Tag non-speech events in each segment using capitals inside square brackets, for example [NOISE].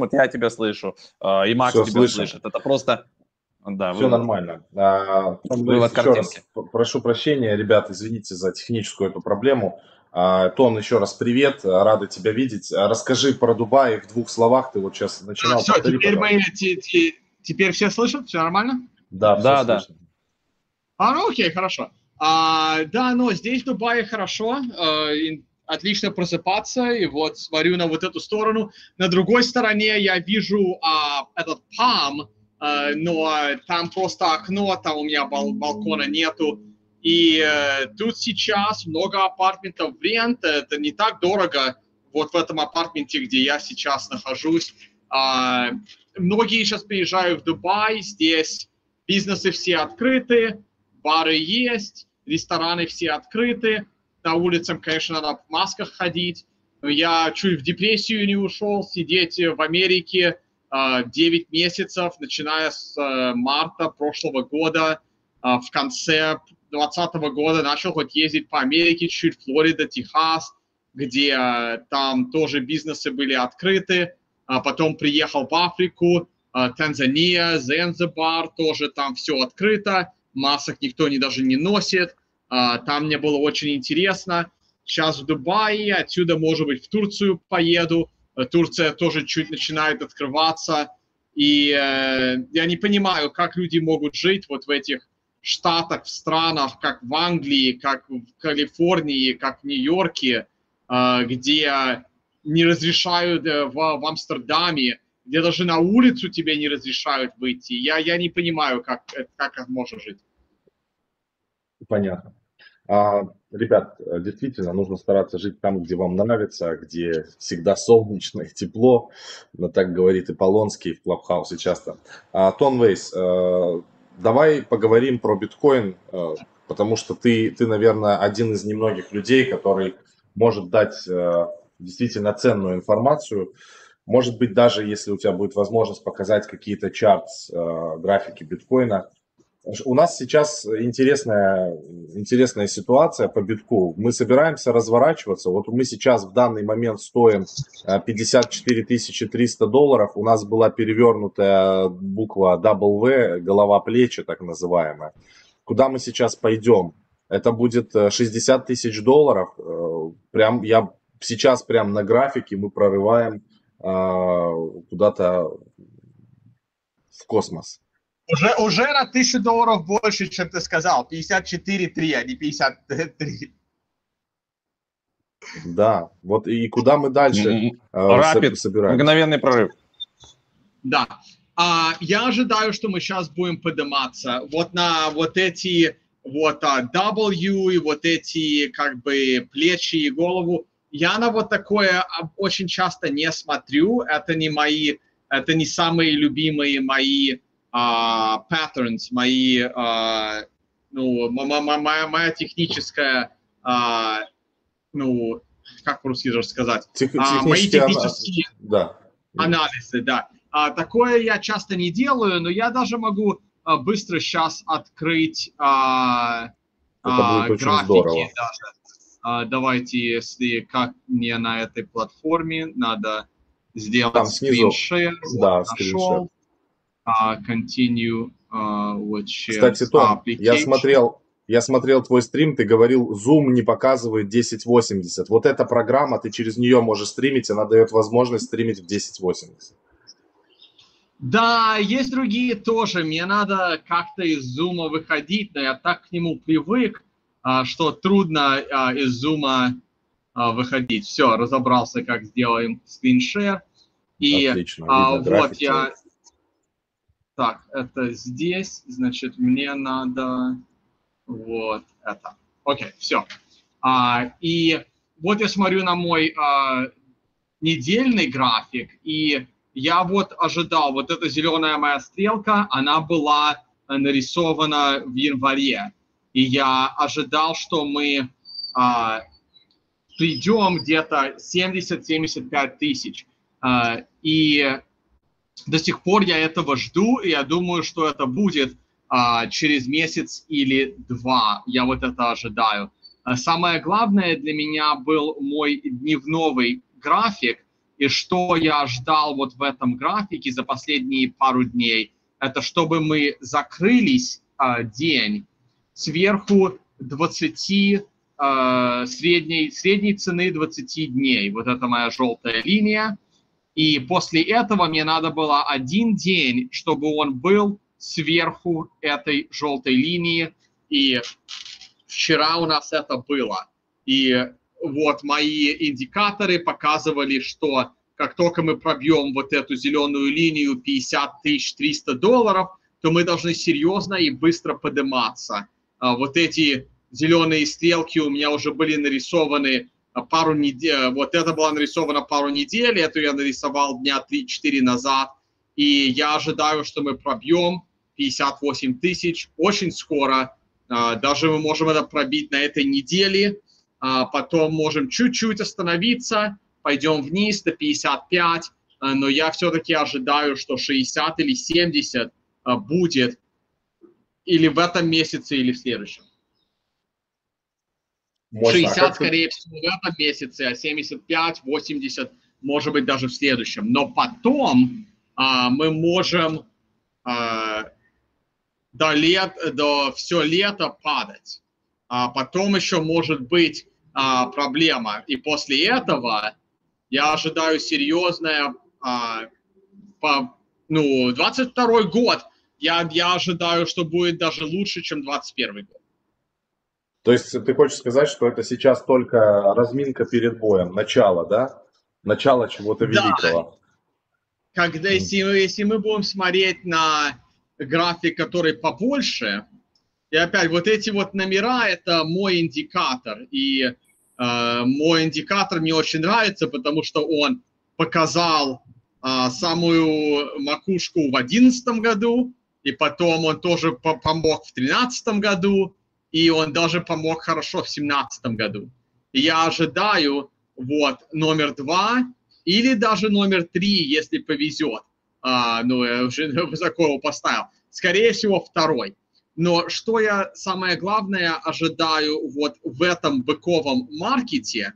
вот я тебя слышу, э, и Макс Все тебя слышим. слышит. Это просто... Да, Все нормально. А, вывод картинки. Раз, прошу прощения, ребят, извините за техническую эту проблему. А, Тон, еще раз привет, рады тебя видеть. А, расскажи про Дубай в двух словах, ты вот сейчас начинал. Все, повтори, теперь, мы, теперь все слышат, все нормально? Да, да, да. А, ну окей, хорошо. А, да, но здесь в Дубае хорошо, а, отлично просыпаться, и вот смотрю на вот эту сторону. На другой стороне я вижу а, этот Palm, а, но там просто окно, там у меня бал балкона нету. И а, тут сейчас много апартментов в рент, это не так дорого, вот в этом апартменте, где я сейчас нахожусь. А, многие сейчас приезжают в Дубай, здесь бизнесы все открыты, бары есть, рестораны все открыты, на улицам, конечно, надо в масках ходить. Я чуть в депрессию не ушел, сидеть в Америке 9 а, месяцев, начиная с э, марта прошлого года. А, в конце 2020 года начал хоть ездить по Америке, чуть Флорида, Техас, где э, там тоже бизнесы были открыты. А потом приехал в Африку, Танзания, Занзибар, тоже там все открыто масок никто не, даже не носит. А, там мне было очень интересно. Сейчас в Дубае, отсюда, может быть, в Турцию поеду. Э, Турция тоже чуть начинает открываться. И э, я не понимаю, как люди могут жить вот в этих штатах, в странах, как в Англии, как в Калифорнии, как в Нью-Йорке, э, где не разрешают э, в, в Амстердаме где даже на улицу тебе не разрешают выйти. Я, я не понимаю, как, как это можно жить. Понятно. А, ребят, действительно, нужно стараться жить там, где вам нравится, где всегда солнечно и тепло. Но так говорит и Полонский в Клабхаусе часто. А, Тон Вейс, а, давай поговорим про биткоин, а, потому что ты, ты, наверное, один из немногих людей, который может дать действительно ценную информацию. Может быть, даже если у тебя будет возможность показать какие-то чарт, э, графики биткоина. У нас сейчас интересная, интересная ситуация по битку. Мы собираемся разворачиваться. Вот мы сейчас в данный момент стоим 54 э, 300 долларов. У нас была перевернутая буква W, голова плечи так называемая. Куда мы сейчас пойдем? Это будет 60 э, тысяч долларов. Э, прям я сейчас прям на графике мы прорываем куда-то в космос. Уже, уже на тысячу долларов больше, чем ты сказал. 54,3, а не 53. Да, вот и куда мы дальше Рапид, собираем? мгновенный прорыв. Да, а, я ожидаю, что мы сейчас будем подниматься вот на вот эти вот а, W и вот эти как бы плечи и голову я на вот такое очень часто не смотрю. Это не мои, это не самые любимые мои uh, patterns, мои, uh, ну, моя, моя техническая, uh, ну, как по-русски даже сказать, Тех, uh, мои технические да. анализы, да. Такое я часто не делаю, но я даже могу быстро сейчас открыть uh, uh, графики даже. А, давайте, если как мне на этой платформе, надо сделать Там скриншер. Да, скриншер. Uh, continue uh, with Кстати, Том, я смотрел, я смотрел твой стрим, ты говорил, Zoom не показывает 1080. Вот эта программа, ты через нее можешь стримить, она дает возможность стримить в 1080. Да, есть другие тоже. Мне надо как-то из Zoom выходить, но я так к нему привык. А, что трудно а, из зума а, выходить. Все, разобрался, как сделаем скриншер. И Отлично, а, вот я... Так, это здесь, значит, мне надо вот это. Окей, все. А, и вот я смотрю на мой а, недельный график, и я вот ожидал, вот эта зеленая моя стрелка, она была нарисована в январе и я ожидал, что мы а, придем где-то 70-75 тысяч. А, и до сих пор я этого жду, и я думаю, что это будет а, через месяц или два. Я вот это ожидаю. А самое главное для меня был мой дневной график, и что я ждал вот в этом графике за последние пару дней, это чтобы мы закрылись э, день сверху 20 э, средней, средней цены 20 дней. Вот это моя желтая линия. И после этого мне надо было один день, чтобы он был сверху этой желтой линии. И вчера у нас это было. И вот мои индикаторы показывали, что как только мы пробьем вот эту зеленую линию 50 тысяч 300 долларов, то мы должны серьезно и быстро подниматься. А вот эти зеленые стрелки у меня уже были нарисованы пару недель. Вот это было нарисовано пару недель, эту я нарисовал дня 3-4 назад. И я ожидаю, что мы пробьем 58 тысяч очень скоро. А, даже мы можем это пробить на этой неделе. Потом можем чуть-чуть остановиться, пойдем вниз до 55. Но я все-таки ожидаю, что 60 или 70 будет или в этом месяце, или в следующем. Можно. 60, а скорее всего, в этом месяце, а 75, 80, может быть, даже в следующем. Но потом а, мы можем а, до, лет, до все лето падать. А потом еще может быть а, проблема. И после этого я ожидаю серьезное, а, по, ну, 22 год, я, я ожидаю, что будет даже лучше, чем 21 год. То есть ты хочешь сказать, что это сейчас только разминка перед боем, начало, да? Начало чего-то великого. Да. Когда, если, если мы будем смотреть на график, который побольше, и опять вот эти вот номера, это мой индикатор. И э, мой индикатор мне очень нравится, потому что он показал э, самую макушку в 2011 году, и потом он тоже помог в 2013 году, и он даже помог хорошо в 2017 году. Я ожидаю вот номер два или даже номер три, если повезет. А, ну, я уже [LAUGHS] высоко его поставил. Скорее всего, второй. Но что я самое главное ожидаю вот в этом быковом маркете,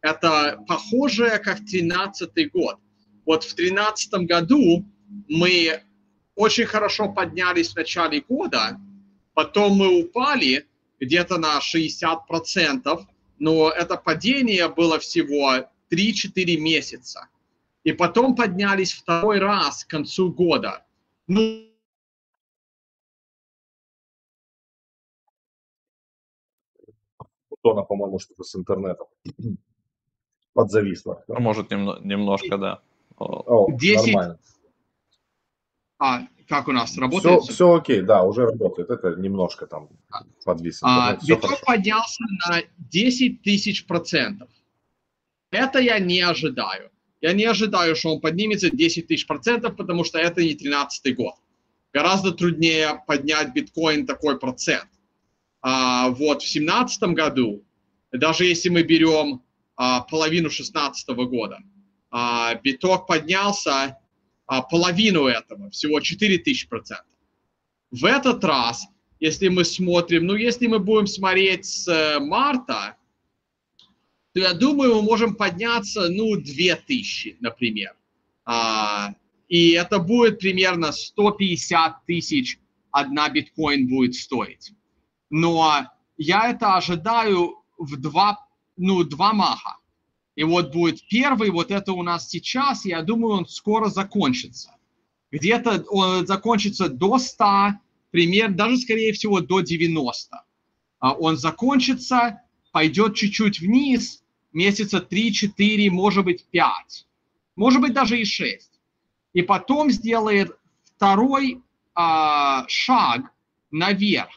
это похожее, как 13 год. Вот в 13 году мы очень хорошо поднялись в начале года, потом мы упали где-то на 60%, но это падение было всего 3-4 месяца. И потом поднялись второй раз к концу года. Ну, Тона, по-моему, что-то с интернетом [CLEARS THROAT] подзависло. Ну, может, немно, немножко, да. О, 10, нормально. А, как у нас работает? Все, все окей, да, уже работает. Это немножко там подвис. А, биток поднялся на 10 тысяч процентов. Это я не ожидаю. Я не ожидаю, что он поднимется 10 тысяч процентов, потому что это не 13 год. Гораздо труднее поднять биткоин такой процент. А, вот в 2017 году, даже если мы берем а, половину 2016 года, а, биток поднялся а, половину этого, всего 4000%. В этот раз, если мы смотрим, ну, если мы будем смотреть с э, марта, то я думаю, мы можем подняться, ну, 2000, например. А, и это будет примерно 150 тысяч одна биткоин будет стоить. Но я это ожидаю в два, ну, два маха. И вот будет первый, вот это у нас сейчас, я думаю, он скоро закончится. Где-то он закончится до 100, пример, даже скорее всего до 90. А он закончится, пойдет чуть-чуть вниз, месяца 3-4, может быть 5, может быть даже и 6. И потом сделает второй а, шаг наверх.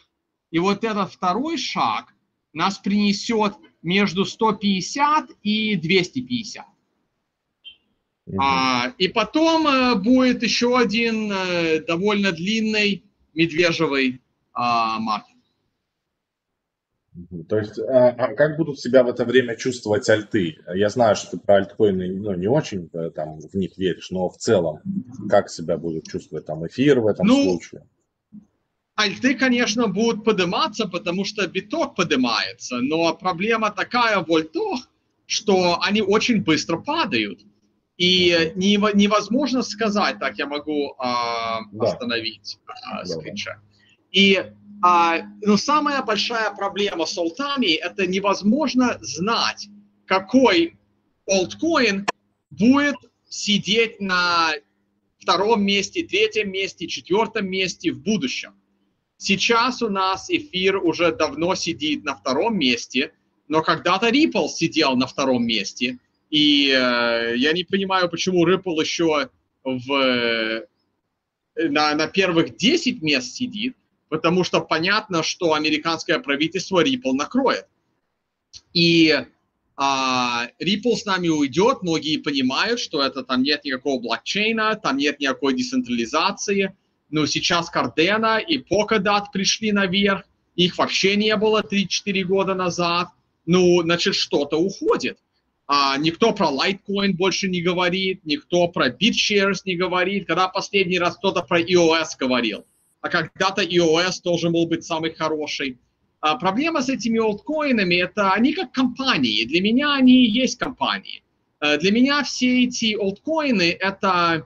И вот этот второй шаг нас принесет между 150 и 250. Угу. А, и потом э, будет еще один э, довольно длинный медвежий а, маркет. То есть, а, а как будут себя в это время чувствовать альты? Я знаю, что ты про альткоины ну, не очень э, там, в них веришь, но в целом, как себя будет чувствовать там эфир в этом ну, случае? Альты, конечно, будут подниматься, потому что биток поднимается, но проблема такая в альтах, что они очень быстро падают. И невозможно сказать, так я могу а, да. остановить а, скриншот. И а, но самая большая проблема с алтами – это невозможно знать, какой альткоин будет сидеть на втором месте, третьем месте, четвертом месте в будущем. Сейчас у нас эфир уже давно сидит на втором месте, но когда-то Ripple сидел на втором месте, и э, я не понимаю, почему Ripple еще в, э, на, на первых 10 мест сидит, потому что понятно, что американское правительство Ripple накроет. И а, Ripple с нами уйдет, многие понимают, что это там нет никакого блокчейна, там нет никакой децентрализации, но сейчас Cardano и Polkadot пришли наверх, их вообще не было 3-4 года назад, ну, значит, что-то уходит. А, никто про Litecoin больше не говорит, никто про BitShares не говорит, когда последний раз кто-то про EOS говорил а когда-то iOS должен был быть самый хороший. А проблема с этими олдкоинами – это они как компании. Для меня они и есть компании. Э, для меня все эти олдкоины – это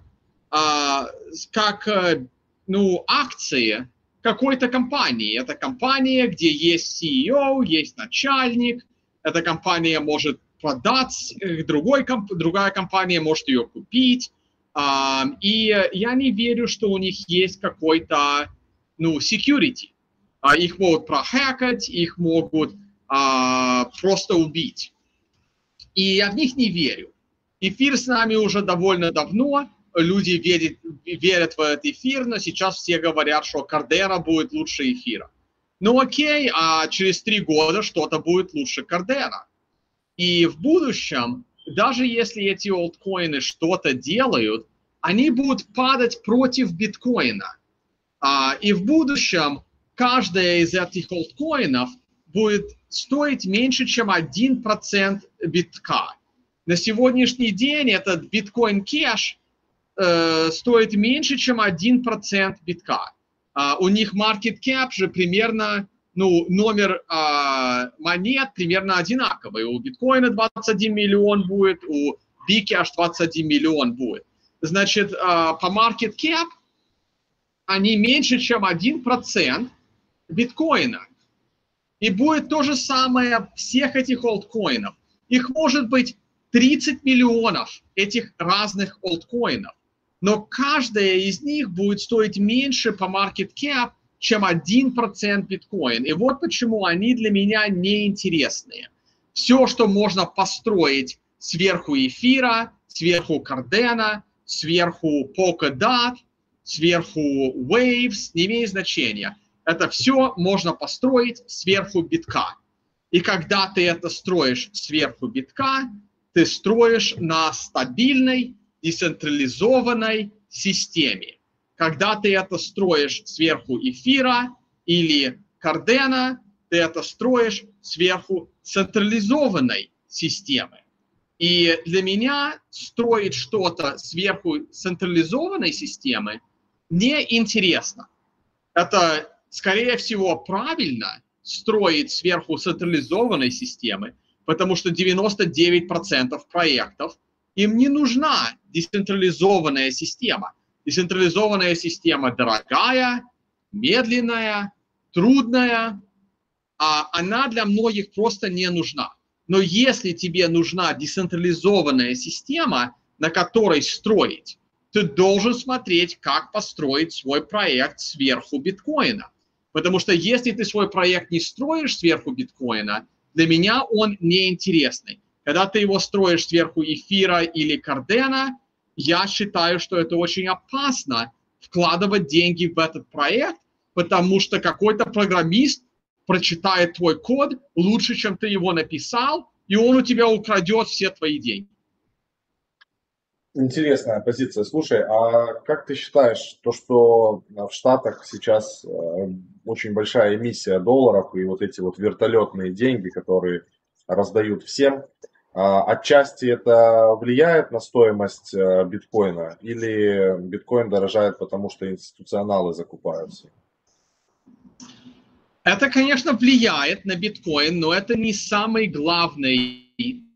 а, как э, ну, акции какой-то компании. Это компания, где есть CEO, есть начальник. Эта компания может продать, э, другой, другая компания может ее купить. И я не верю, что у них есть какой-то, ну, security. А их могут прохакать, их могут а, просто убить. И я в них не верю. Эфир с нами уже довольно давно, люди верят, верят в этот эфир, но сейчас все говорят, что Кардера будет лучше эфира. Ну окей, а через три года что-то будет лучше Кардера. И в будущем даже если эти олдкоины что-то делают, они будут падать против биткоина. А, и в будущем каждая из этих олдкоинов будет стоить меньше, чем 1% битка. На сегодняшний день этот биткоин кэш э, стоит меньше, чем 1% битка. А, у них market cap же примерно ну, номер а, монет примерно одинаковый. У биткоина 21 миллион будет, у бики аж 21 миллион будет. Значит, а, по market cap они меньше, чем 1% биткоина. И будет то же самое всех этих олдкоинов. Их может быть 30 миллионов этих разных олдкоинов. Но каждая из них будет стоить меньше по market cap, чем 1% биткоин. И вот почему они для меня неинтересные. Все, что можно построить сверху эфира, сверху Cardano, сверху Polkadot, сверху Waves, не имеет значения. Это все можно построить сверху битка. И когда ты это строишь сверху битка, ты строишь на стабильной, децентрализованной системе. Когда ты это строишь сверху эфира или кардена, ты это строишь сверху централизованной системы. И для меня строить что-то сверху централизованной системы неинтересно. Это, скорее всего, правильно строить сверху централизованной системы, потому что 99% проектов им не нужна децентрализованная система – Децентрализованная система дорогая, медленная, трудная, а она для многих просто не нужна. Но если тебе нужна децентрализованная система, на которой строить, ты должен смотреть, как построить свой проект сверху биткоина. Потому что если ты свой проект не строишь сверху биткоина, для меня он неинтересный. Когда ты его строишь сверху эфира или кардена, я считаю, что это очень опасно вкладывать деньги в этот проект, потому что какой-то программист прочитает твой код лучше, чем ты его написал, и он у тебя украдет все твои деньги. Интересная позиция. Слушай, а как ты считаешь, то, что в Штатах сейчас э, очень большая эмиссия долларов и вот эти вот вертолетные деньги, которые раздают всем, отчасти это влияет на стоимость э, биткоина или биткоин дорожает, потому что институционалы закупаются? Это, конечно, влияет на биткоин, но это не самый главный,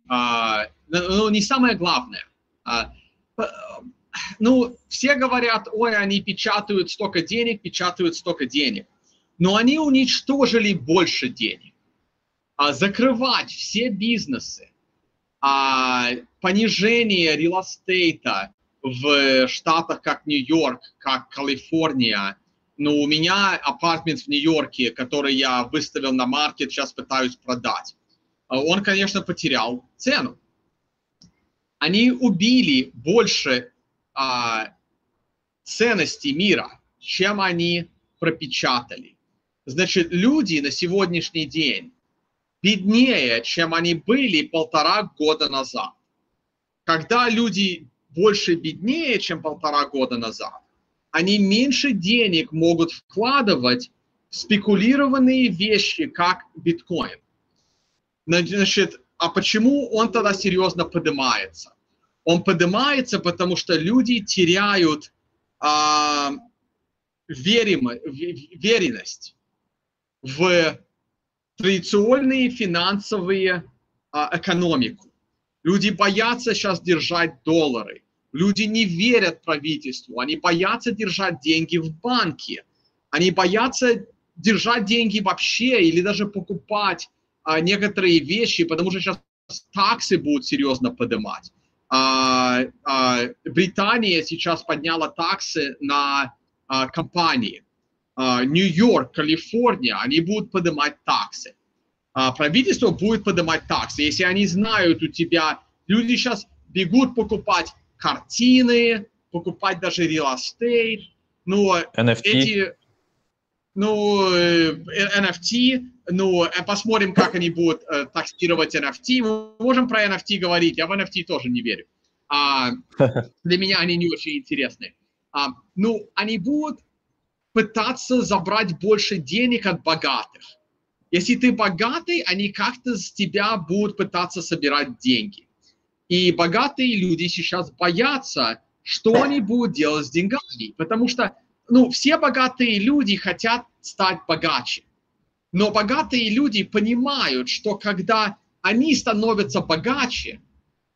а, ну, не самое главное. А, ну, все говорят, ой, они печатают столько денег, печатают столько денег. Но они уничтожили больше денег. А закрывать все бизнесы, а понижение реал-эстейта в штатах, как Нью-Йорк, как Калифорния, ну, у меня апартмент в Нью-Йорке, который я выставил на маркет, сейчас пытаюсь продать. А он, конечно, потерял цену. Они убили больше а, ценностей мира, чем они пропечатали. Значит, люди на сегодняшний день беднее, чем они были полтора года назад. Когда люди больше беднее, чем полтора года назад, они меньше денег могут вкладывать в спекулированные вещи, как биткоин. Значит, а почему он тогда серьезно поднимается? Он поднимается, потому что люди теряют а, веримо, веренность в традиционные финансовые а, экономику. Люди боятся сейчас держать доллары. Люди не верят правительству. Они боятся держать деньги в банке. Они боятся держать деньги вообще или даже покупать а, некоторые вещи, потому что сейчас таксы будут серьезно поднимать. А, а, Британия сейчас подняла таксы на а, компании. А, Нью-Йорк, Калифорния, они будут поднимать таксы. А, правительство будет поднимать таксы. Если они знают у тебя, люди сейчас бегут покупать картины, покупать даже real estate, ну, NFT. эти, ну, э, NFT, ну, э, посмотрим, как они будут э, таксировать NFT. Мы можем про NFT говорить, я в NFT тоже не верю. А, [LAUGHS] для меня они не очень интересны. А, ну, они будут пытаться забрать больше денег от богатых. Если ты богатый, они как-то с тебя будут пытаться собирать деньги. И богатые люди сейчас боятся, что они будут делать с деньгами, потому что ну, все богатые люди хотят стать богаче. Но богатые люди понимают, что когда они становятся богаче,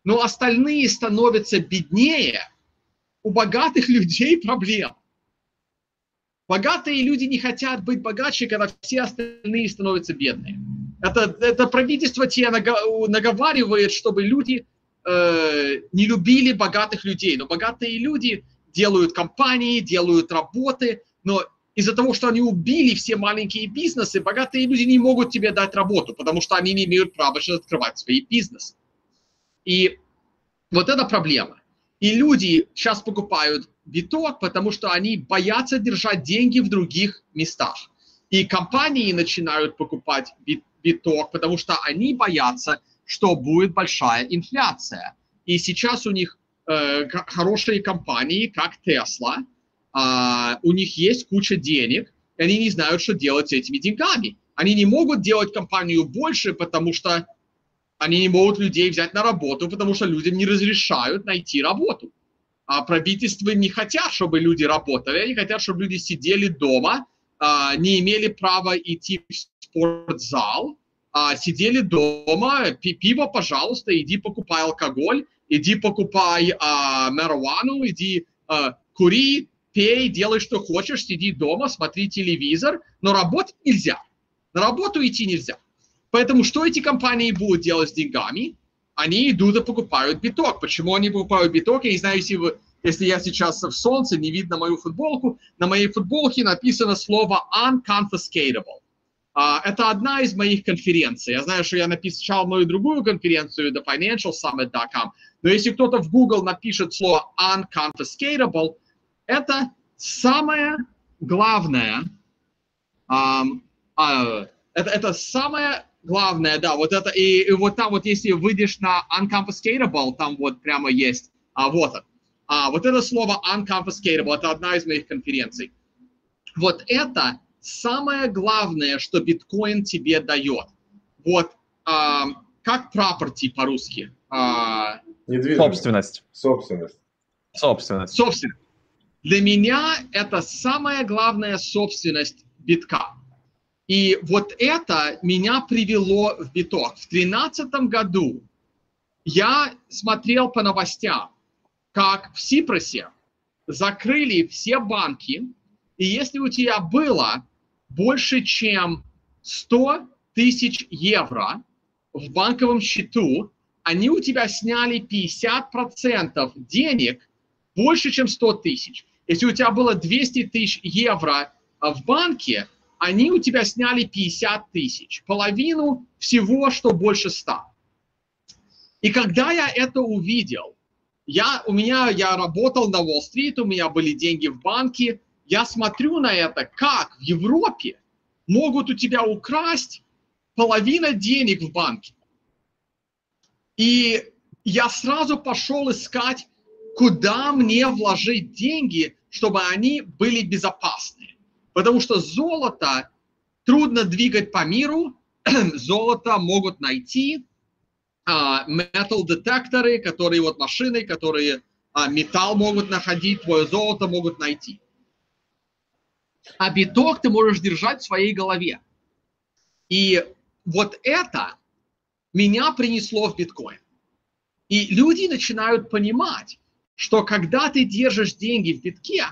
но остальные становятся беднее, у богатых [LAUGHS] людей проблем. Богатые люди не хотят быть богаче, когда все остальные становятся бедные. Это, это правительство тебе наговаривает, чтобы люди э, не любили богатых людей. Но богатые люди делают компании, делают работы, но из-за того, что они убили все маленькие бизнесы, богатые люди не могут тебе дать работу, потому что они не имеют права сейчас открывать свои бизнесы. И вот это проблема. И люди сейчас покупают биток, потому что они боятся держать деньги в других местах. И компании начинают покупать биток, потому что они боятся, что будет большая инфляция. И сейчас у них э, хорошие компании, как Tesla, э, у них есть куча денег, и они не знают, что делать с этими деньгами. Они не могут делать компанию больше, потому что они не могут людей взять на работу, потому что людям не разрешают найти работу. А правительства не хотят, чтобы люди работали, они хотят, чтобы люди сидели дома, а, не имели права идти в спортзал, а, сидели дома, пиво, пожалуйста, иди покупай алкоголь, иди покупай марихуану, иди кури, пей, делай, что хочешь, сиди дома, смотри телевизор, но работать нельзя. На работу идти нельзя. Поэтому что эти компании будут делать с деньгами? Они идут и покупают биток. Почему они покупают биток? Я не знаю, если, вы, если я сейчас в солнце, не видно мою футболку. На моей футболке написано слово unconfiscatable. Uh, это одна из моих конференций. Я знаю, что я написал мою другую конференцию, thefinancialsummit.com, но если кто-то в Google напишет слово unconfiscatable, это самое главное, um, uh, это, это самое главное, да, вот это, и, и вот там вот, если выйдешь на unconfiscatable, там вот прямо есть, а, вот. А, вот это слово unconfiscatable, это одна из моих конференций. Вот это самое главное, что биткоин тебе дает. Вот а, как property по-русски? А, Собственность. Собственность. Собственность. Собственность. Для меня это самая главная собственность битка. И вот это меня привело в биток. В 2013 году я смотрел по новостям, как в Сипросе закрыли все банки, и если у тебя было больше, чем 100 тысяч евро в банковом счету, они у тебя сняли 50% денег больше, чем 100 тысяч. Если у тебя было 200 тысяч евро в банке, они у тебя сняли 50 тысяч, половину всего, что больше 100. И когда я это увидел, я, у меня, я работал на Уолл-стрит, у меня были деньги в банке, я смотрю на это, как в Европе могут у тебя украсть половина денег в банке. И я сразу пошел искать, куда мне вложить деньги, чтобы они были безопасны. Потому что золото трудно двигать по миру, [CLEARS THROAT] золото могут найти, металл-детекторы, которые вот машины, которые а, металл могут находить, твое золото могут найти. А биток ты можешь держать в своей голове. И вот это меня принесло в биткоин. И люди начинают понимать, что когда ты держишь деньги в битке,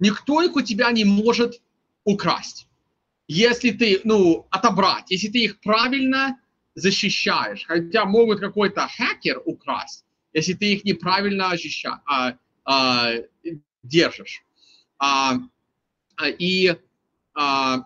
никто их у тебя не может украсть. Если ты, ну, отобрать, если ты их правильно защищаешь, хотя могут какой-то хакер украсть, если ты их неправильно защищаешь, а, а, держишь. А, а, и, а,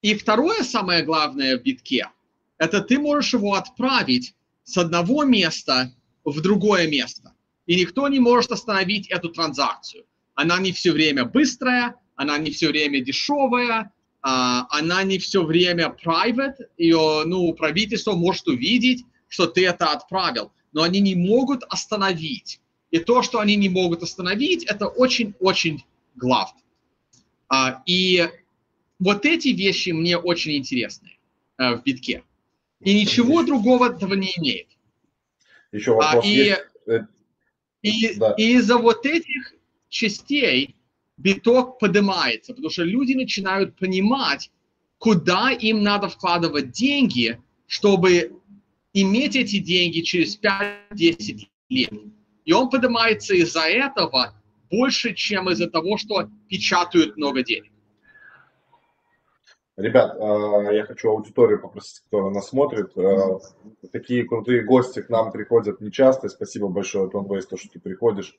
и второе самое главное в битке, это ты можешь его отправить с одного места в другое место. И никто не может остановить эту транзакцию. Она не все время быстрая, она не все время дешевая, а, она не все время private, ее, ну, правительство может увидеть, что ты это отправил, но они не могут остановить. И то, что они не могут остановить, это очень-очень главное. А, и вот эти вещи мне очень интересны э, в битке. И ничего другого этого не имеет. Еще а, вопрос а, и, есть? Э, и, да. и из-за вот этих частей биток поднимается, потому что люди начинают понимать, куда им надо вкладывать деньги, чтобы иметь эти деньги через 5-10 лет. И он поднимается из-за этого больше, чем из-за того, что печатают много денег. Ребят, а, я хочу аудиторию попросить, кто нас смотрит. А, такие крутые гости к нам приходят нечасто. Спасибо большое, Тон Вейс, то, что ты приходишь.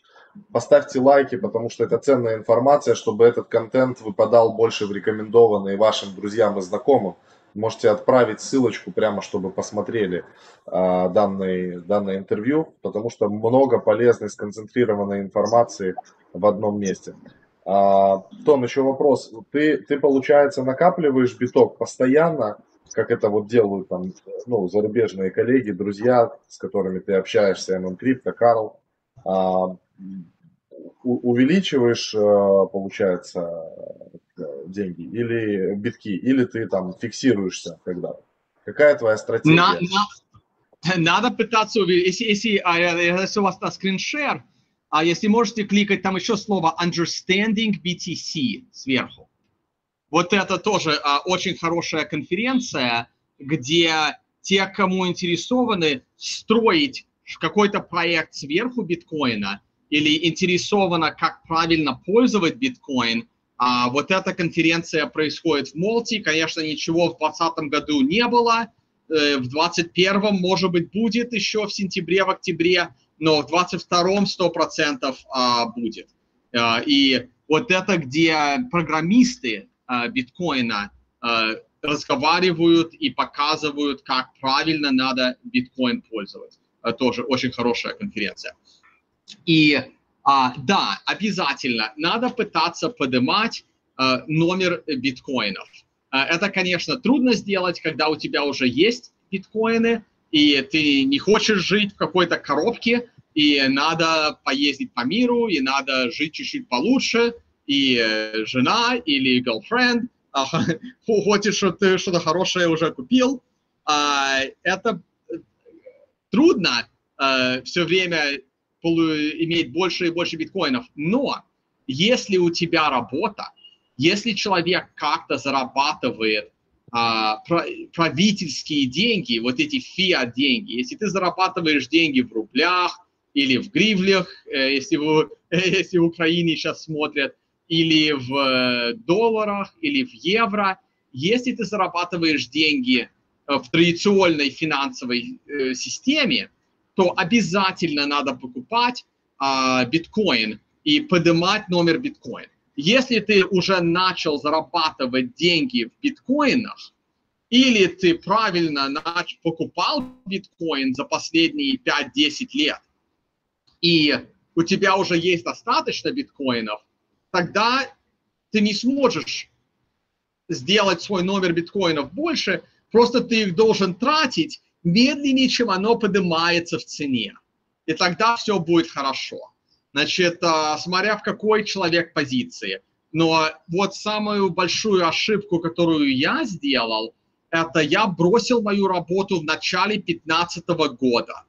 Поставьте лайки, потому что это ценная информация, чтобы этот контент выпадал больше в рекомендованные вашим друзьям и знакомым. Можете отправить ссылочку прямо, чтобы посмотрели а, данное, данное интервью, потому что много полезной сконцентрированной информации в одном месте. А, Том, еще вопрос. Ты, ты, получается, накапливаешь биток постоянно, как это вот делают там, ну, зарубежные коллеги, друзья, с которыми ты общаешься, MM Crypto, Карл, а, увеличиваешь, а, получается, деньги или битки, или ты там фиксируешься когда? Какая твоя стратегия? На, на, надо пытаться увеличить. Если, если, а, если у вас скриншер, а если можете кликать, там еще слово Understanding BTC сверху. Вот это тоже а, очень хорошая конференция, где те, кому интересованы строить какой-то проект сверху биткоина или интересовано, как правильно пользовать биткоин, а, вот эта конференция происходит в Молте. Конечно, ничего в 2020 году не было. Э, в 2021, может быть, будет еще в сентябре, в октябре но в 22-м 100% а, будет. А, и вот это, где программисты а, биткоина разговаривают и показывают, как правильно надо биткоин пользовать. Тоже очень хорошая конференция. И да, обязательно надо пытаться поднимать номер биткоинов. Это, конечно, трудно сделать, когда у тебя уже есть биткоины, и ты не хочешь жить в какой-то коробке, и надо поездить по миру, и надо жить чуть-чуть получше, и э, жена или girlfriend а, [LAUGHS] хочет, что ты что-то хорошее уже купил. А, это трудно а, все время иметь больше и больше биткоинов, но если у тебя работа, если человек как-то зарабатывает а, правительские деньги, вот эти фиат деньги, если ты зарабатываешь деньги в рублях, или в гривлях, если, вы, [LAUGHS] если в Украине сейчас смотрят, или в долларах, или в евро. Если ты зарабатываешь деньги в традиционной финансовой системе, то обязательно надо покупать а, биткоин и поднимать номер биткоин. Если ты уже начал зарабатывать деньги в биткоинах, или ты правильно покупал биткоин за последние 5-10 лет, и у тебя уже есть достаточно биткоинов, тогда ты не сможешь сделать свой номер биткоинов больше, просто ты их должен тратить медленнее, чем оно поднимается в цене. И тогда все будет хорошо. Значит, а, смотря в какой человек позиции. Но вот самую большую ошибку, которую я сделал, это я бросил мою работу в начале 2015 года.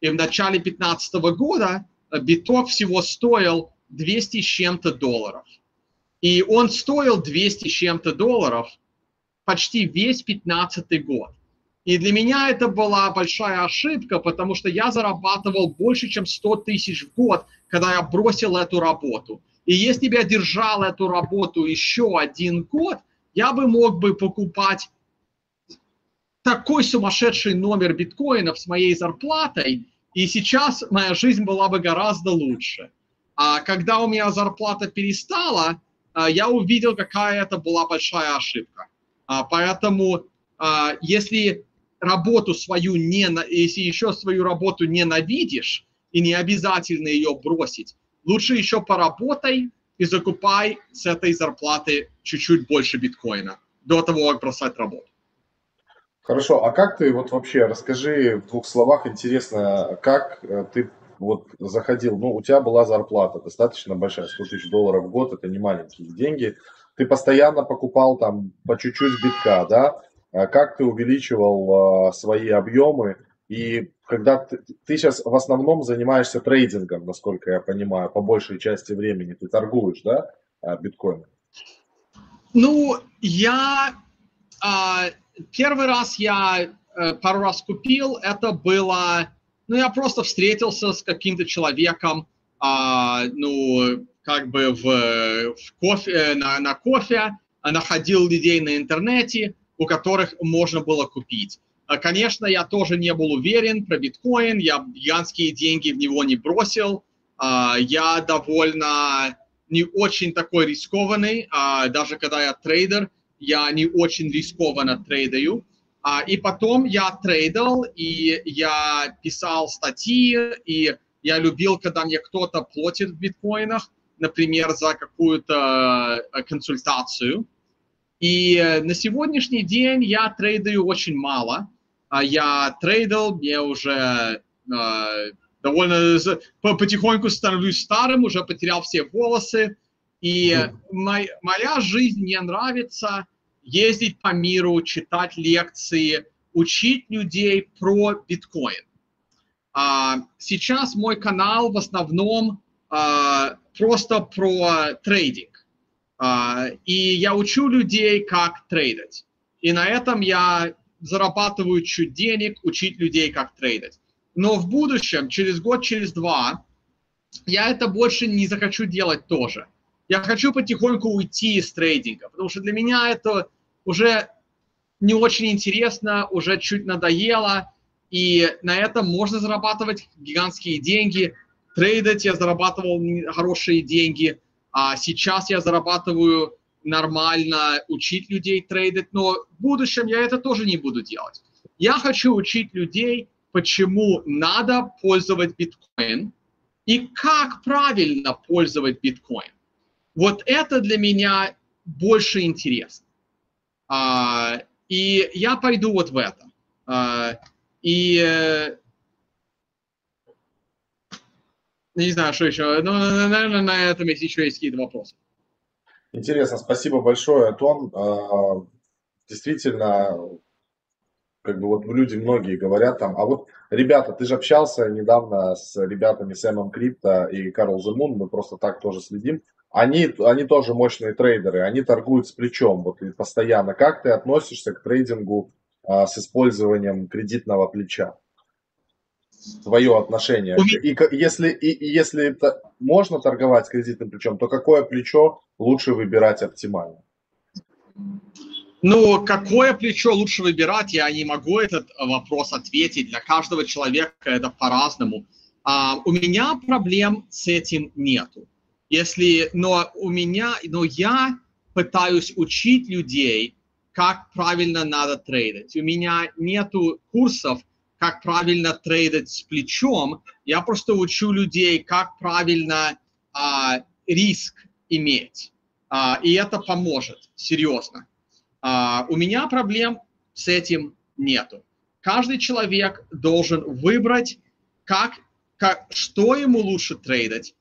И в начале 2015 года биток всего стоил 200 с чем-то долларов. И он стоил 200 с чем-то долларов почти весь 15 год. И для меня это была большая ошибка, потому что я зарабатывал больше, чем 100 тысяч в год, когда я бросил эту работу. И если бы я держал эту работу еще один год, я бы мог бы покупать такой сумасшедший номер биткоинов с моей зарплатой, и сейчас моя жизнь была бы гораздо лучше. А когда у меня зарплата перестала, а, я увидел, какая это была большая ошибка. А, поэтому, а, если работу свою не, если еще свою работу ненавидишь, и не обязательно ее бросить, лучше еще поработай и закупай с этой зарплаты чуть-чуть больше биткоина до того, как бросать работу. Хорошо, а как ты вот вообще, расскажи в двух словах, интересно, как э, ты вот заходил, ну, у тебя была зарплата достаточно большая, 100 тысяч долларов в год, это не маленькие деньги, ты постоянно покупал там по чуть-чуть битка, да, как ты увеличивал а, свои объемы, и когда ты, ты сейчас в основном занимаешься трейдингом, насколько я понимаю, по большей части времени ты торгуешь, да, а, биткоином? Ну, я а, первый раз я а, пару раз купил, это было, ну, я просто встретился с каким-то человеком, а, ну, как бы в, в кофе, на, на кофе, находил людей на интернете, у которых можно было купить. А, конечно, я тоже не был уверен про биткоин, я гигантские деньги в него не бросил, а, я довольно не очень такой рискованный, а, даже когда я трейдер, я не очень рискованно трейдаю. И потом я трейдал, и я писал статьи, и я любил, когда мне кто-то платит в биткоинах, например, за какую-то консультацию. И э, на сегодняшний день я трейдаю очень мало. А Я трейдал, мне уже э, довольно потихоньку становлюсь старым, уже потерял все волосы. И моя, моя жизнь мне нравится ездить по миру, читать лекции, учить людей про биткоин. А, сейчас мой канал в основном а, просто про трейдинг. А, и я учу людей, как трейдить. И на этом я зарабатываю чуть денег, учить людей, как трейдить. Но в будущем, через год, через два, я это больше не захочу делать тоже. Я хочу потихоньку уйти из трейдинга, потому что для меня это уже не очень интересно, уже чуть надоело, и на этом можно зарабатывать гигантские деньги. Трейдить я зарабатывал хорошие деньги – а сейчас я зарабатываю нормально, учить людей трейдить, но в будущем я это тоже не буду делать. Я хочу учить людей, почему надо пользовать биткоин и как правильно пользовать биткоин. Вот это для меня больше интересно. А, и я пойду вот в это. А, и э, не знаю, что еще. Ну, наверное, на этом есть еще есть какие-то вопросы. Интересно, спасибо большое, Антон. А, действительно, как бы вот люди многие говорят там, а вот, ребята, ты же общался недавно с ребятами Сэмом Крипто и Карл Земун, мы просто так тоже следим. Они, они тоже мощные трейдеры, они торгуют с плечом вот и постоянно. Как ты относишься к трейдингу а, с использованием кредитного плеча? Твое отношение. И если, и, если это можно торговать кредитным плечом, то какое плечо лучше выбирать оптимально? Ну, какое плечо лучше выбирать, я не могу этот вопрос ответить. Для каждого человека это по-разному. А, у меня проблем с этим нету. Если, но у меня, но я пытаюсь учить людей, как правильно надо трейдить. У меня нету курсов, как правильно трейдить с плечом. Я просто учу людей, как правильно а, риск иметь. А, и это поможет, серьезно. А, у меня проблем с этим нету. Каждый человек должен выбрать, как, как, что ему лучше трейдить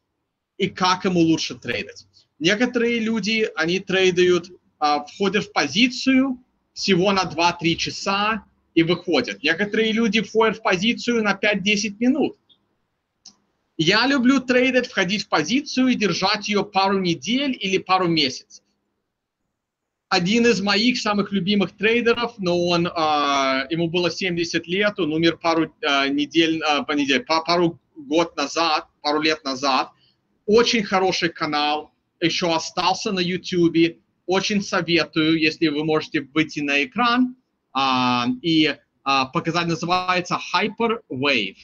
и как ему лучше трейдить. Некоторые люди, они трейдают, а, входят в позицию всего на 2-3 часа и выходят. Некоторые люди входят в позицию на 5-10 минут. Я люблю трейдить, входить в позицию и держать ее пару недель или пару месяцев один из моих самых любимых трейдеров, но он, э, ему было 70 лет, он умер пару э, недель, э, по неделе, по, пару год назад, пару лет назад. Очень хороший канал, еще остался на YouTube. Очень советую, если вы можете выйти на экран и э, показать, называется Hyperwave.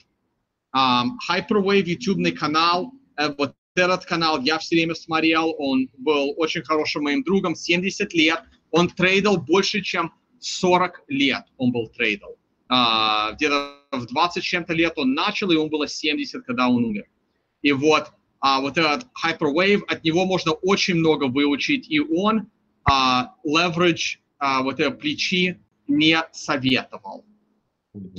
Э, Hyperwave YouTube канал, э, вот этот канал я все время смотрел, он был очень хорошим моим другом, 70 лет, он трейдил больше, чем 40 лет он был трейдил. А, где-то в 20 чем-то лет он начал, и он было 70, когда он умер. И вот, а, вот этот Hyperwave, от него можно очень много выучить, и он а, leverage, а, вот это плечи не советовал.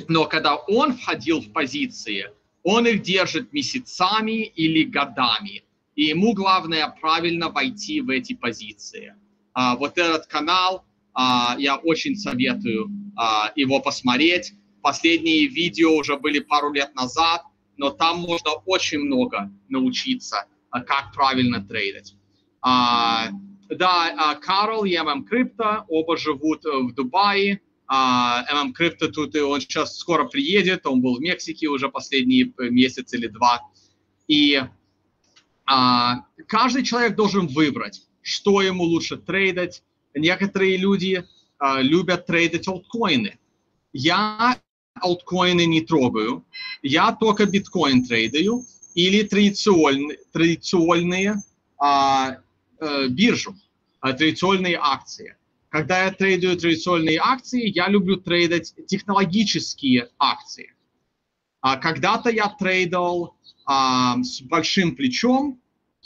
Но когда он входил в позиции, он их держит месяцами или годами. И ему главное правильно войти в эти позиции. А, вот этот канал, а, я очень советую а, его посмотреть. Последние видео уже были пару лет назад, но там можно очень много научиться, а, как правильно трейдить. А, да, а, Карл и ММ Крипто оба живут в Дубае. ММ Крипто тут, и он сейчас скоро приедет, он был в Мексике уже последний месяц или два. И а, каждый человек должен выбрать, что ему лучше трейдить. Некоторые люди а, любят трейдить алткоины. Я алткоины не трогаю, я только биткоин трейдаю или традиционные, традиционные а, а, биржу, а, традиционные акции. Когда я трейдую традиционные акции, я люблю трейдить технологические акции. А когда-то я трейдал а, с большим плечом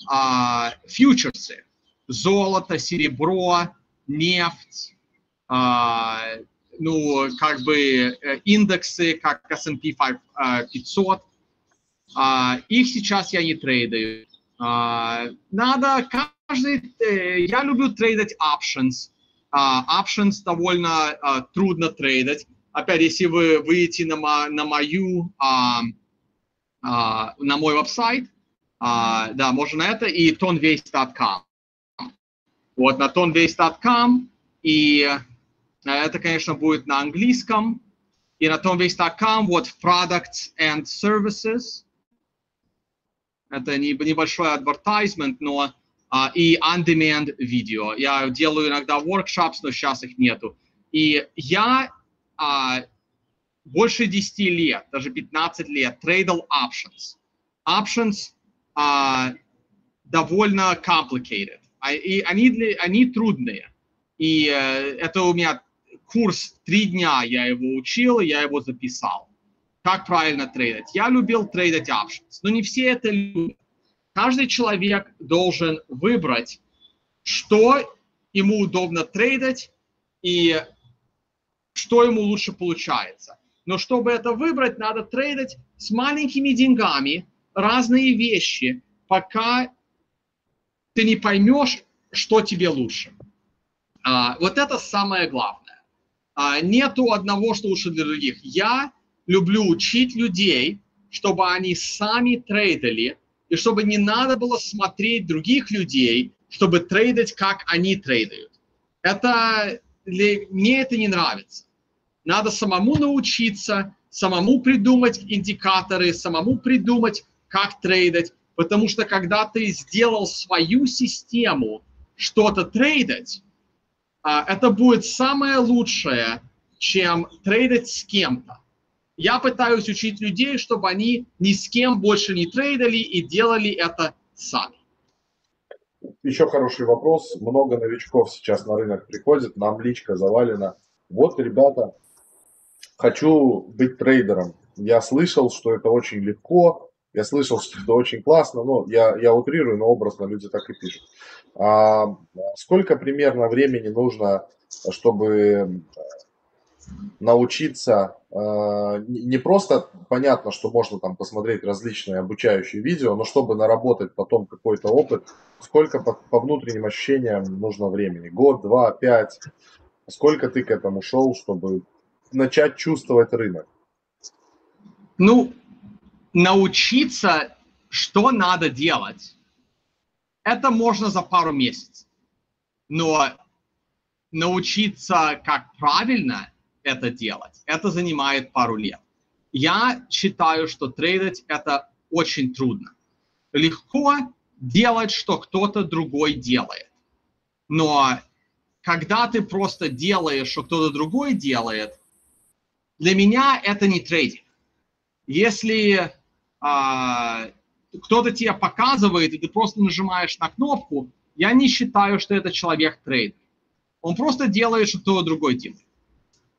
а, фьючерсы. Золото, серебро, нефть, а, ну, как бы э, индексы, как S&P 500. А, их сейчас я не трейдаю. А, надо каждый... Э, я люблю трейдить options Uh, options довольно uh, трудно трейдить. Опять, если вы выйдете на, на мою, uh, uh, на мой веб-сайт, uh, да, можно это, и tonwaste.com. Вот на tonwaste.com, и это, конечно, будет на английском, и на tonwaste.com вот products and services. Это небольшой advertisement, но и on-demand видео. Я делаю иногда workshops, но сейчас их нету. И я а, больше 10 лет, даже 15 лет, трейдал options. Options а, довольно complicated. А, и они, они трудные. И э, это у меня курс три дня я его учил, я его записал. Как правильно трейдить. Я любил трейдить options, но не все это любят каждый человек должен выбрать, что ему удобно трейдить и что ему лучше получается. Но чтобы это выбрать, надо трейдить с маленькими деньгами разные вещи, пока ты не поймешь, что тебе лучше. А, вот это самое главное. А, нету одного, что лучше для других. Я люблю учить людей, чтобы они сами трейдили и чтобы не надо было смотреть других людей, чтобы трейдить, как они трейдают. Это, мне это не нравится. Надо самому научиться, самому придумать индикаторы, самому придумать, как трейдить, потому что когда ты сделал свою систему что-то трейдить, а, это будет самое лучшее, чем трейдить с кем-то. Я пытаюсь учить людей, чтобы они ни с кем больше не трейдили и делали это сами. Еще хороший вопрос. Много новичков сейчас на рынок приходит, нам личка завалена. Вот, ребята, хочу быть трейдером. Я слышал, что это очень легко, я слышал, что это очень классно, но я, я утрирую, но образно люди так и пишут. А, сколько примерно времени нужно, чтобы научиться а, не просто понятно, что можно там посмотреть различные обучающие видео, но чтобы наработать потом какой-то опыт, сколько по, по внутренним ощущениям нужно времени? Год, два, пять? Сколько ты к этому шел, чтобы начать чувствовать рынок? Ну, научиться, что надо делать, это можно за пару месяцев. Но научиться, как правильно это делать, это занимает пару лет. Я считаю, что трейдить это очень трудно. Легко делать, что кто-то другой делает. Но когда ты просто делаешь, что кто-то другой делает, для меня это не трейдинг. Если а, кто-то тебе показывает, и ты просто нажимаешь на кнопку, я не считаю, что это человек трейдер. Он просто делает, что кто-то другой делает.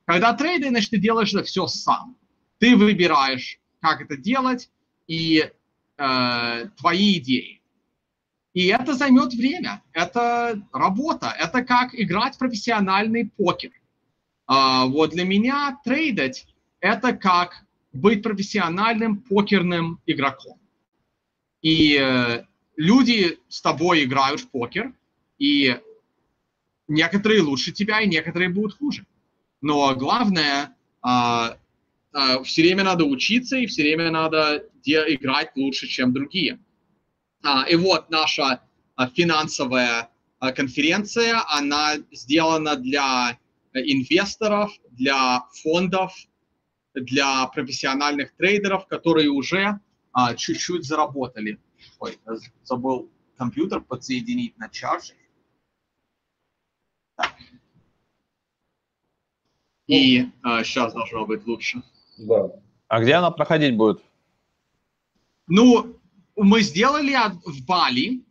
Когда трейдер, значит, ты делаешь это все сам. Ты выбираешь, как это делать, и э, твои идеи. И это займет время. Это работа. Это как играть в профессиональный покер. А, вот для меня трейдить – это как быть профессиональным покерным игроком. И э, люди с тобой играют в покер, и некоторые лучше тебя, и некоторые будут хуже. Но главное, э, э, все время надо учиться, и все время надо играть лучше, чем другие. А, и вот наша а, финансовая а, конференция, она сделана для инвесторов, для фондов, для профессиональных трейдеров, которые уже а, чуть-чуть заработали. Ой, забыл компьютер подсоединить на чарджер. Так. И а, сейчас должно быть лучше. Да. А где она проходить будет? Ну, мы сделали в Бали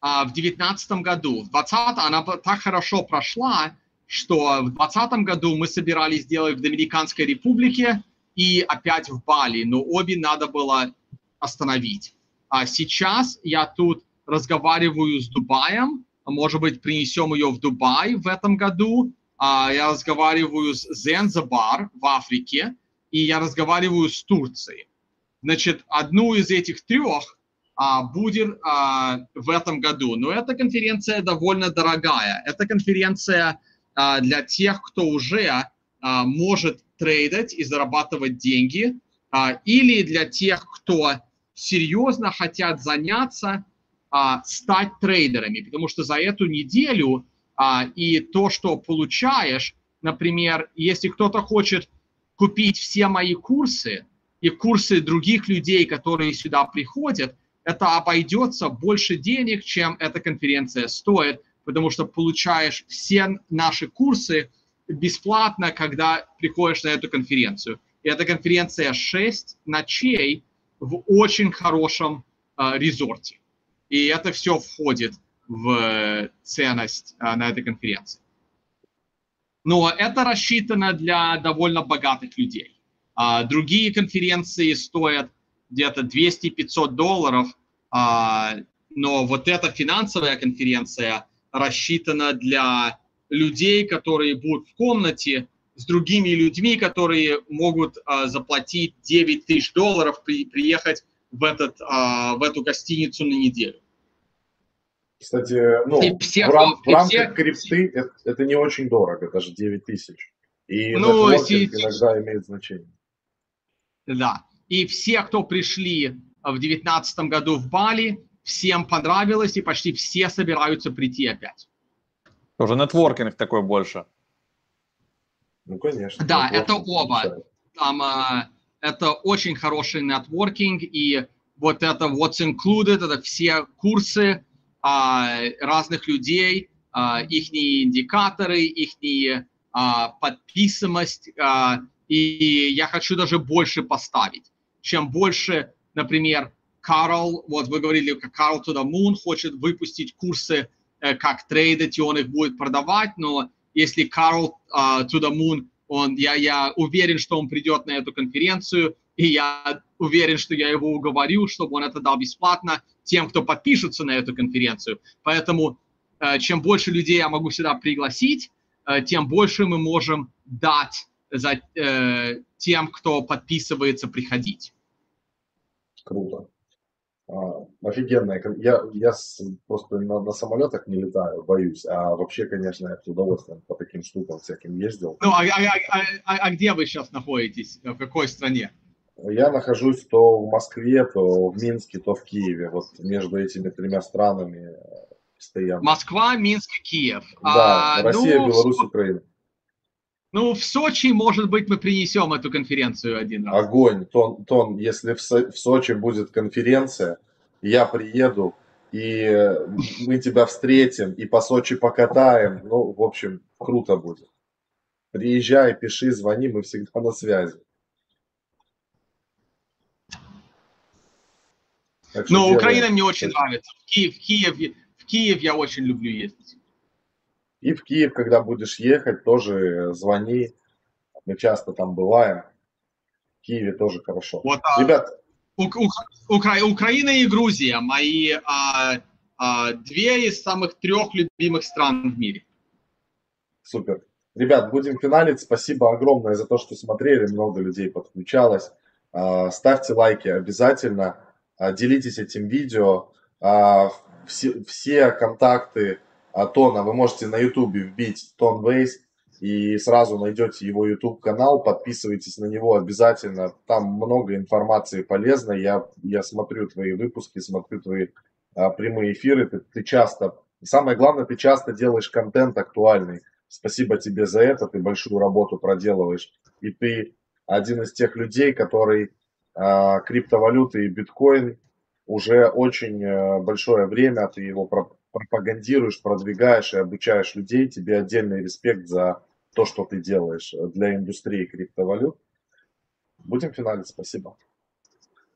а, в девятнадцатом году. В 20 она так хорошо прошла, что в 2020 году мы собирались сделать в Доминиканской Республике и опять в Бали, но обе надо было остановить. А сейчас я тут разговариваю с Дубаем, может быть, принесем ее в Дубай в этом году. А я разговариваю с Зензабар в Африке, и я разговариваю с Турцией. Значит, одну из этих трех а, будет а, в этом году. Но эта конференция довольно дорогая. Это конференция а, для тех, кто уже а, может трейдить и зарабатывать деньги, а, или для тех, кто серьезно хотят заняться, стать трейдерами, потому что за эту неделю и то, что получаешь, например, если кто-то хочет купить все мои курсы и курсы других людей, которые сюда приходят, это обойдется больше денег, чем эта конференция стоит, потому что получаешь все наши курсы бесплатно, когда приходишь на эту конференцию. И эта конференция 6 ночей в очень хорошем э, резорте. И это все входит в ценность э, на этой конференции. Но это рассчитано для довольно богатых людей. А другие конференции стоят где-то 200-500 долларов, а, но вот эта финансовая конференция рассчитана для людей, которые будут в комнате с другими людьми, которые могут а, заплатить 9 тысяч долларов, при, приехать в, этот, в эту гостиницу на неделю. Кстати, ну, всех, в, рам, в рамках всех... крипты это, это не очень дорого, даже 9 тысяч. И ну, си... иногда имеет значение. Да. И все, кто пришли в 2019 году в Бали, всем понравилось, и почти все собираются прийти опять. Уже нетворкинг такой больше. Ну, конечно. Да, это оба. Там, а, это очень хороший нетворкинг, и вот это what's included, это все курсы разных людей, а, их индикаторы, их а, подписываемость, а, и я хочу даже больше поставить. Чем больше, например, Карл, вот вы говорили, как Карл the Moon хочет выпустить курсы, э, как трейдить, и он их будет продавать, но если Карл the Moon, он, я, я уверен, что он придет на эту конференцию, и я уверен, что я его уговорю, чтобы он это дал бесплатно тем, кто подпишется на эту конференцию. Поэтому uh, чем больше людей я могу сюда пригласить, uh, тем больше мы можем дать за э, тем, кто подписывается, приходить. Круто. А, офигенная. Я, я просто на, на самолетах не летаю, боюсь. А вообще, конечно, я с удовольствием по таким штукам всяким ездил. Ну, а, а, а, а, а где вы сейчас находитесь? В какой стране? Я нахожусь то в Москве, то в Минске, то в Киеве. Вот между этими тремя странами постоянно. Москва, Минск, Киев. Да, а, Россия, ну, Беларусь, Украина. Ну, в Сочи, может быть, мы принесем эту конференцию один раз. Огонь. Тон, Тон если в, Со в Сочи будет конференция, я приеду, и мы тебя встретим, и по Сочи покатаем. Ну, в общем, круто будет. Приезжай, пиши, звони, мы всегда на связи. Ну, Украина мне очень нравится. В Киев, в Киев, в Киев я очень люблю ездить. И в Киев, когда будешь ехать, тоже звони. Мы часто там бываем. В Киеве тоже хорошо. Вот, а, Ребят, у, у, Укра, Украина и Грузия мои а, а, две из самых трех любимых стран в мире. Супер. Ребят, будем финалить. Спасибо огромное за то, что смотрели. Много людей подключалось. А, ставьте лайки обязательно. А, делитесь этим видео. А, все, все контакты Тона вы можете на ютубе вбить Тон Вейс и сразу найдете его YouTube канал, подписывайтесь на него обязательно, там много информации полезной, я, я смотрю твои выпуски, смотрю твои а, прямые эфиры, ты, ты часто, самое главное, ты часто делаешь контент актуальный, спасибо тебе за это, ты большую работу проделываешь, и ты один из тех людей, который а, криптовалюты и биткоин уже очень а, большое время, ты его пропагандируешь, продвигаешь и обучаешь людей, тебе отдельный респект за то, что ты делаешь для индустрии криптовалют. Будем финалить, спасибо.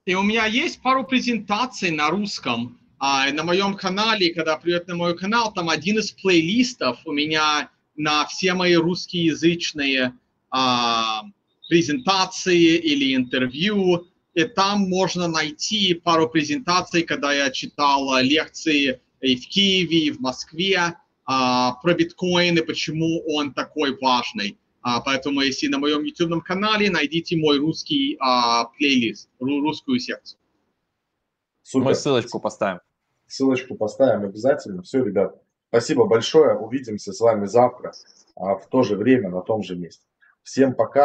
И у меня есть пару презентаций на русском а, на моем канале, когда придет на мой канал, там один из плейлистов у меня на все мои русскоязычные а, презентации или интервью, и там можно найти пару презентаций, когда я читал лекции и в Киеве, и в Москве а, про биткоин и почему он такой важный. А, поэтому если на моем YouTube канале найдите мой русский а, плейлист, русскую секцию. Супер. Мы ссылочку поставим. Ссылочку поставим обязательно. Все, ребят, спасибо большое. Увидимся с вами завтра а, в то же время на том же месте. Всем пока.